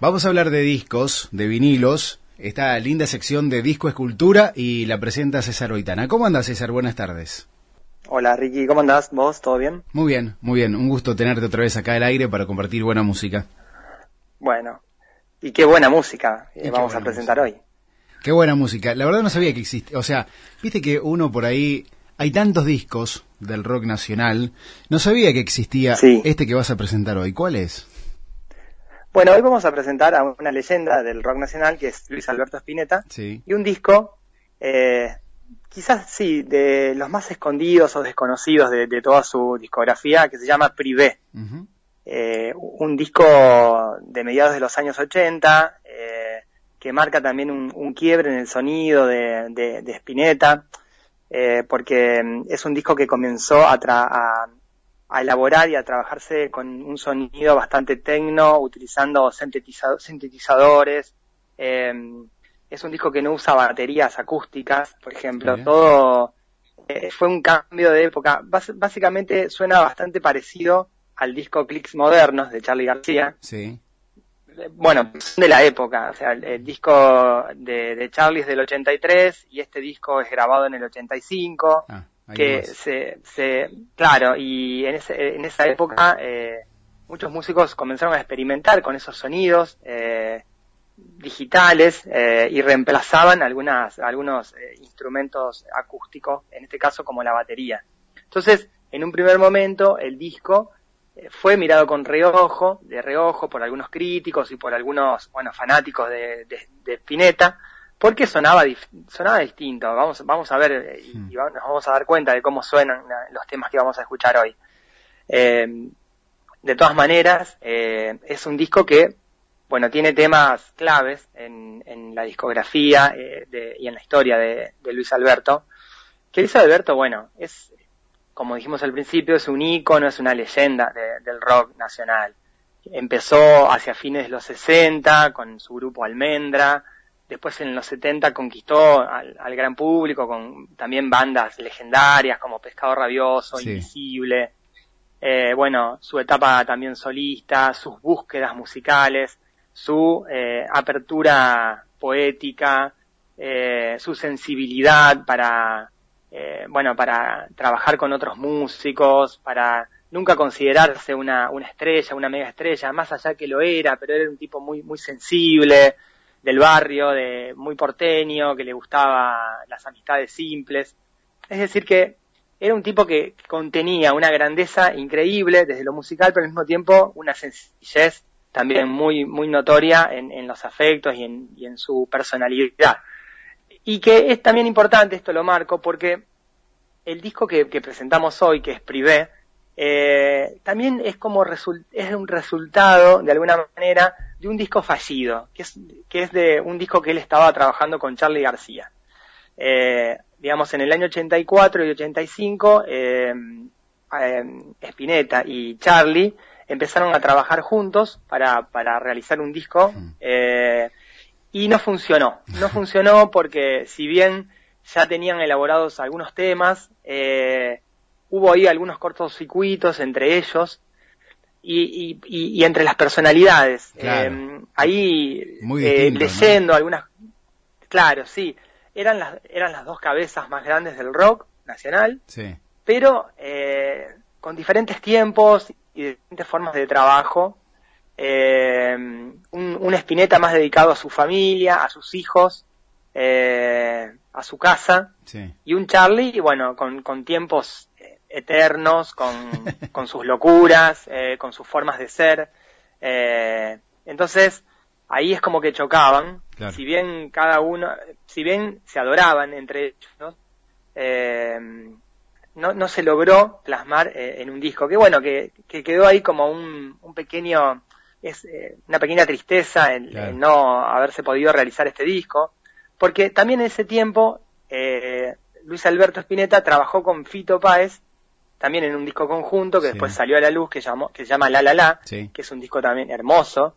Vamos a hablar de discos, de vinilos, esta linda sección de disco escultura y la presenta César Oitana. ¿Cómo andas César? Buenas tardes. Hola Ricky, ¿cómo andás? ¿Vos? ¿Todo bien? Muy bien, muy bien. Un gusto tenerte otra vez acá al aire para compartir buena música. Bueno, y qué buena música eh, vamos a presentar hoy. Qué buena música. La verdad no sabía que existe. O sea, viste que uno por ahí... Hay tantos discos del rock nacional. No sabía que existía este que vas a presentar hoy. ¿Cuál es? Bueno, hoy vamos a presentar a una leyenda del rock nacional que es Luis Alberto Spinetta. Sí. Y un disco, eh, quizás sí, de los más escondidos o desconocidos de, toda su discografía, que se llama Privé. Eh, un disco de mediados de los años 80, eh, que marca también un, quiebre en el sonido de, de, Spinetta, eh, porque es un disco que comenzó a, a, elaborar y a trabajarse con un sonido bastante tecno, utilizando sintetizadores. es un disco que no usa baterías acústicas, por ejemplo, todo fue un cambio de época. básicamente suena bastante parecido al disco Clicks Modernos de Charlie García. Sí. Bueno, de la época, o sea, el, disco de, de, Charlie es del 83 y este disco es grabado en el 85. Ah, que se, se, claro, y en, ese, en esa época eh, muchos músicos comenzaron a experimentar con esos sonidos eh, digitales eh, y reemplazaban algunas, algunos eh, instrumentos acústicos, en este caso como la batería. Entonces, en un primer momento, el disco fue mirado con reojo, de reojo por algunos críticos y por algunos, bueno, fanáticos de, de, Spinetta, porque sonaba, sonaba distinto. Vamos, vamos a ver eh, y, nos vamos a dar cuenta de cómo suenan los temas que vamos a escuchar hoy. Eh, de todas maneras, eh, es un disco que, bueno, tiene temas claves en, en la discografía y en la historia de, de Luis Alberto. Que Luis Alberto, bueno, es, como dijimos al principio, es un ícono, es una leyenda del rock nacional. Empezó hacia fines de los 60 con su grupo Almendra, después en los 70 conquistó al, gran público con también bandas legendarias como Pescado Rabioso, Invisible, eh, bueno, su etapa también solista, sus búsquedas musicales, su eh, apertura poética, eh, su sensibilidad para bueno, para trabajar con otros músicos, para nunca considerarse una, una estrella, una mega estrella, más allá que lo era, pero era un tipo muy, muy sensible, del barrio, de muy porteño, que le gustaba las amistades simples. Es decir, que era un tipo que contenía una grandeza increíble desde lo musical, pero al mismo tiempo una sencillez también muy, muy notoria en, en los afectos y en, y en su personalidad. Y que es también importante, esto lo marco, porque el disco que, presentamos hoy, que es Privé, eh, también es como es un resultado, de alguna manera, de un disco fallido, que es, que es de un disco que él estaba trabajando con Charlie García. Eh, digamos, en el año 84 y 85, eh, eh, Spinetta y Charlie empezaron a trabajar juntos para, para realizar un disco mm. eh, y no funcionó. No funcionó porque si bien ya tenían elaborados algunos temas, hubo ahí algunos cortos circuitos entre ellos y, y, entre las personalidades. Eh, ahí eh, leyendo algunas, claro, sí, eran las, eran las dos cabezas más grandes del rock nacional, sí. pero con diferentes tiempos y diferentes formas de trabajo eh, un, un Spinetta más dedicado a su familia, a sus hijos, eh, a su casa, y un Charlie, bueno, con, con tiempos eh, eternos, con, con sus locuras, eh, con sus formas de ser. Eh, entonces, ahí es como que chocaban, si bien cada uno, si bien se adoraban entre ellos, eh, no, no se logró plasmar eh, en un disco, que bueno, que, que quedó ahí como un, un pequeño es una pequeña tristeza en, no haberse podido realizar este disco, porque también en ese tiempo Luis Alberto Spinetta trabajó con Fito Páez, también en un disco conjunto que después salió a la luz, que, llamó, que se llama La La La, que es un disco también hermoso.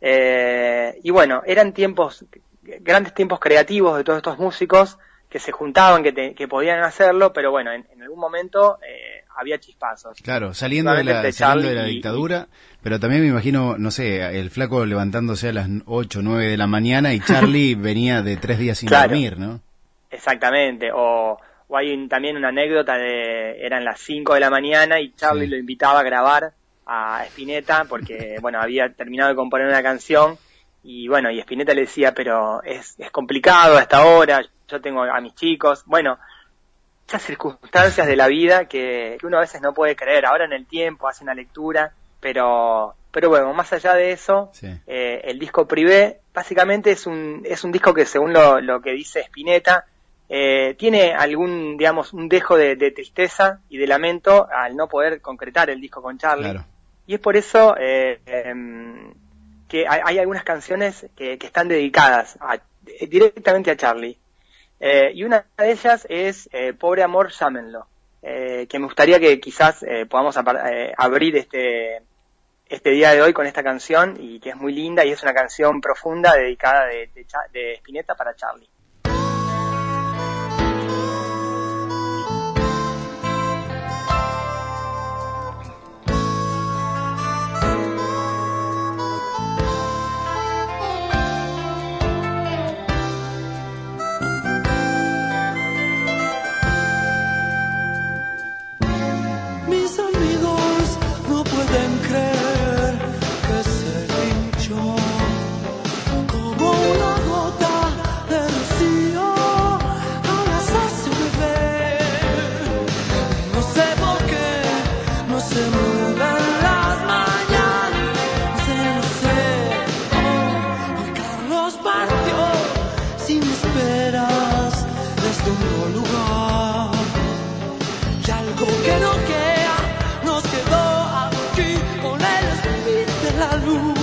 eh, y bueno, eran tiempos, grandes tiempos creativos de todos estos músicos que se juntaban, que, que podían hacerlo, pero bueno, en, algún momento eh, había chispazos. Claro, saliendo de la, saliendo de la dictadura, pero también me imagino, no sé, el flaco levantándose a las 8 o 9 de la mañana y Charlie venía de tres días sin dormir, ¿no? Exactamente, o, o hay también una anécdota de, eran las 5 de la mañana y Charlie lo invitaba a grabar a Spinetta porque, bueno, había terminado de componer una canción y bueno, y Spinetta le decía, pero es, es complicado hasta ahora, yo tengo a mis chicos, bueno, esas circunstancias de la vida que, uno a veces no puede creer, ahora en el tiempo hace una lectura, pero, pero bueno, más allá de eso, eh, el disco Privé básicamente es un, es un disco que según lo, lo que dice Spinetta, eh, tiene algún, digamos, un dejo de, tristeza y de lamento al no poder concretar el disco con Charlie. Y es por eso eh, em, que hay, algunas canciones que, están dedicadas directamente a Charlie. Eh, y una de ellas es eh, Pobre Amor, llámenlo, que me gustaría que quizás podamos abrir este, este día de hoy con esta canción y que es muy linda y es una canción profunda dedicada de, de, de Spinetta para Charlie. algo que no queda, nos quedó aquí con el speed de la luz.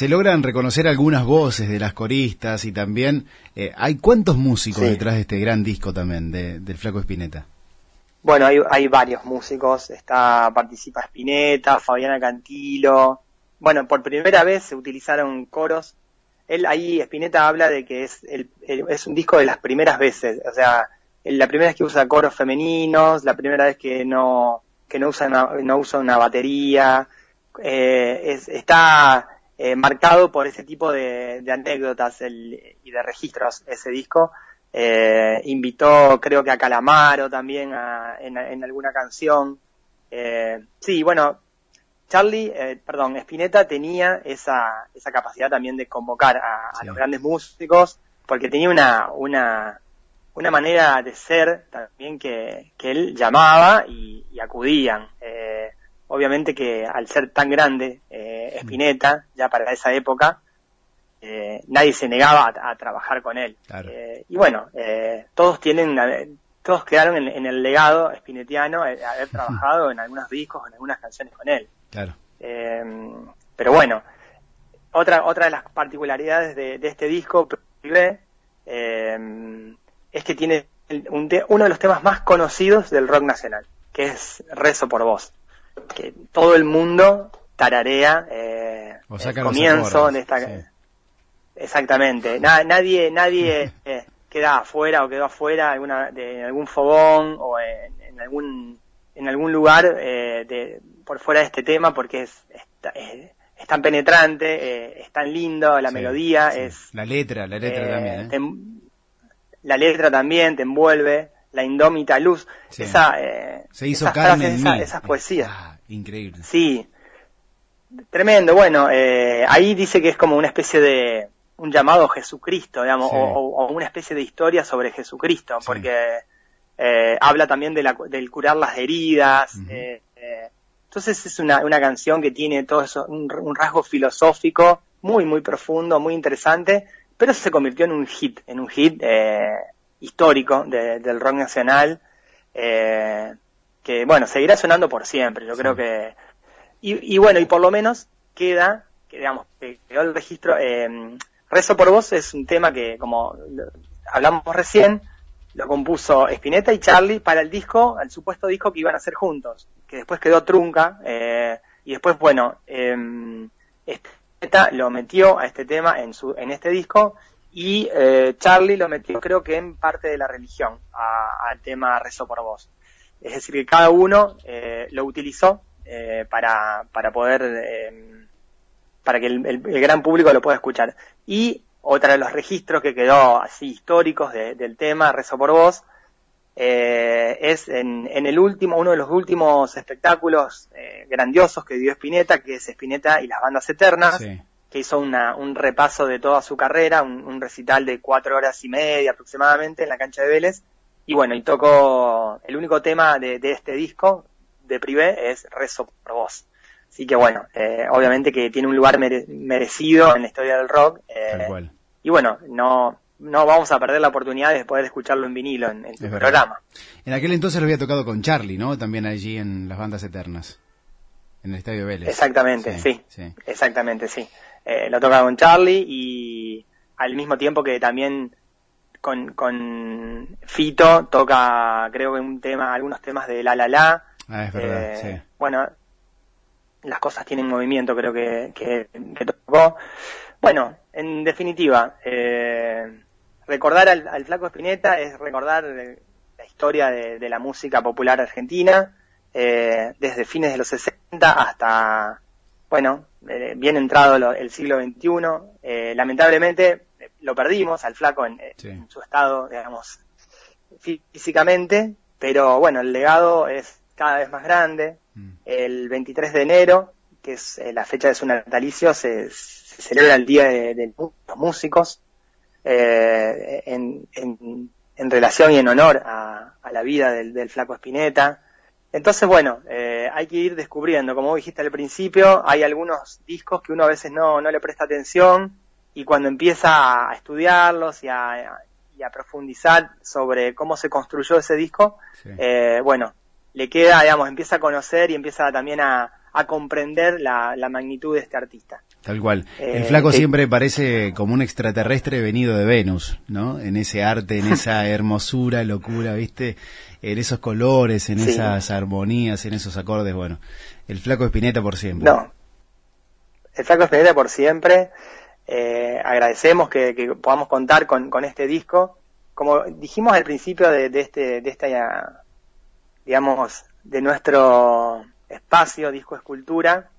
Se logran reconocer algunas voces de las coristas y también eh, hay cuántos músicos detrás de este gran disco también del Flaco Espineta. Bueno, hay, hay varios músicos, está participa Espineta, Fabiana Cantilo. Bueno, por primera vez se utilizaron coros. Él ahí Espineta habla de que es el, es un disco de las primeras veces, o sea, la primera vez que usa coros femeninos, la primera vez que no que no usa una, no usa una batería, eh, está eh, marcado por ese tipo de, anécdotas y de registros ese disco. Eh, invitó creo que a Calamaro también en, alguna canción. Eh, sí, bueno, Charlie, eh, perdón, Spinetta tenía esa, esa capacidad también de convocar a, los grandes músicos porque tenía una, una, una manera de ser también que, que él llamaba y, y acudían. Eh, obviamente que al ser tan grande eh, Spinetta, ya para esa época, eh, nadie se negaba a, trabajar con él. Eh, y bueno, todos tienen, todos quedaron en, el legado spinettiano de haber trabajado en algunos discos, en algunas canciones con él. Claro. pero bueno, otra otra de las particularidades de, este disco es que tiene uno de los temas más conocidos del rock nacional, que es Rezo por Vos, que todo el mundo tararea eh, el comienzo de esta Exactamente. nadie nadie eh, queda afuera o quedó afuera alguna, de algún fogón o en, algún en algún lugar eh, de, por fuera de este tema porque es, es, tan penetrante, eh, es tan lindo, la melodía es... La letra, la letra también. la letra también te envuelve, la indómita luz, esa, Se hizo esas esas poesías. Ah, increíble. Sí, tremendo. Bueno, ahí dice que es como una especie de un llamado a Jesucristo, digamos, o, una especie de historia sobre Jesucristo, porque eh, habla también de la, del curar las heridas. Eh, eh, entonces es una, una, canción que tiene todo eso, un, rasgo filosófico muy, muy profundo, muy interesante, pero se convirtió en un hit, en un hit histórico del rock nacional, que bueno, seguirá sonando por siempre, yo creo que... Y, y, bueno, y por lo menos queda, que digamos, quedó el registro, eh, Rezo por vos es un tema que, como hablamos recién, lo compuso Spinetta y Charlie para el disco, el supuesto disco que iban a hacer juntos, que después quedó trunca, eh, y después, bueno, eh, Spinetta lo metió a este tema en, su, en este disco, y eh, Charlie lo metió creo que en parte de la religión, al tema Rezo por vos. Es decir, que cada uno eh, lo utilizó eh, para, para poder eh, para que el, gran público lo pueda escuchar. Y otra de los registros que quedó así históricos del tema, Rezo por Vos, eh, es en, el último, uno de los últimos espectáculos eh, grandiosos que dio Spinetta, que es Spinetta y las bandas eternas, que hizo una, un repaso de toda su carrera, un, recital de cuatro horas y media aproximadamente en la cancha de Vélez. Y bueno, y tocó el único tema de, de este disco de Privé es Rezo por Vos. Así que bueno, eh, obviamente que tiene un lugar merecido en la historia del rock. Eh, y bueno, no, no vamos a perder la oportunidad de poder escucharlo en vinilo en, en tu programa. En aquel entonces lo había tocado con Charlie, ¿no? También allí en las bandas eternas, en el Estadio Vélez. Exactamente, sí, exactamente, sí. Eh, lo tocaba con Charlie y al mismo tiempo que también con, con Fito toca, creo que un tema, algunos temas de La La La. Ah, es verdad, sí. Bueno, las cosas tienen movimiento, creo que, que, tocó. Bueno, en definitiva, eh, recordar al, Flaco Espineta es recordar la historia de, la música popular argentina, eh, desde fines de los 60 hasta, bueno, eh, bien entrado el siglo XXI. lamentablemente lo perdimos al Flaco en, en su estado, digamos, físicamente, pero bueno, el legado es cada vez más grande. Mm. El 23 de enero, que es eh, la fecha de su natalicio, se, celebra el Día de, los Músicos eh, en, en, relación y en honor a, la vida del, flaco Spinetta. Entonces, bueno, eh, hay que ir descubriendo, como dijiste al principio, hay algunos discos que uno a veces no, no le presta atención y cuando empieza a estudiarlos y a, y a profundizar sobre cómo se construyó ese disco, bueno, le queda, digamos, empieza a conocer y empieza también a, a comprender la, magnitud de este artista. Tal cual. El flaco siempre parece como un extraterrestre venido de Venus, ¿no? En ese arte, en esa hermosura, locura, ¿viste? En esos colores, en esas armonías, en esos acordes, bueno. El flaco Espineta por siempre. No. El flaco Espineta por siempre. Eh, agradecemos que, podamos contar con, este disco. Como dijimos al principio de, este, de esta, digamos, de nuestro espacio, disco escultura,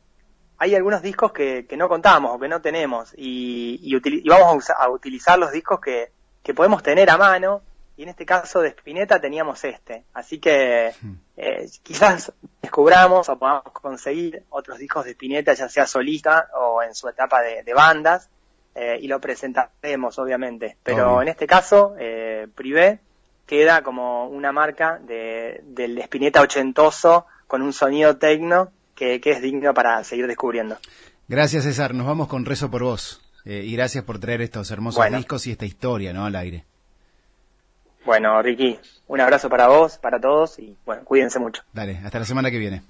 hay algunos discos que, no contamos o que no tenemos y, vamos a, utilizar los discos que, podemos tener a mano y en este caso de Spinetta teníamos este. Así que hmm. eh, quizás descubramos o podamos conseguir otros discos de Spinetta, ya sea solista o en su etapa de bandas eh, y lo presentaremos, obviamente. Pero en este caso, eh, Privé queda como una marca de, del Espineta ochentoso con un sonido tecno que, es digno para seguir descubriendo. Gracias, César. Nos vamos con Rezo por Vos. Eh, y gracias por traer estos hermosos discos y esta historia, ¿no? Al aire. Bueno, Ricky, un abrazo para vos, para todos y bueno, cuídense mucho. Dale, hasta la semana que viene.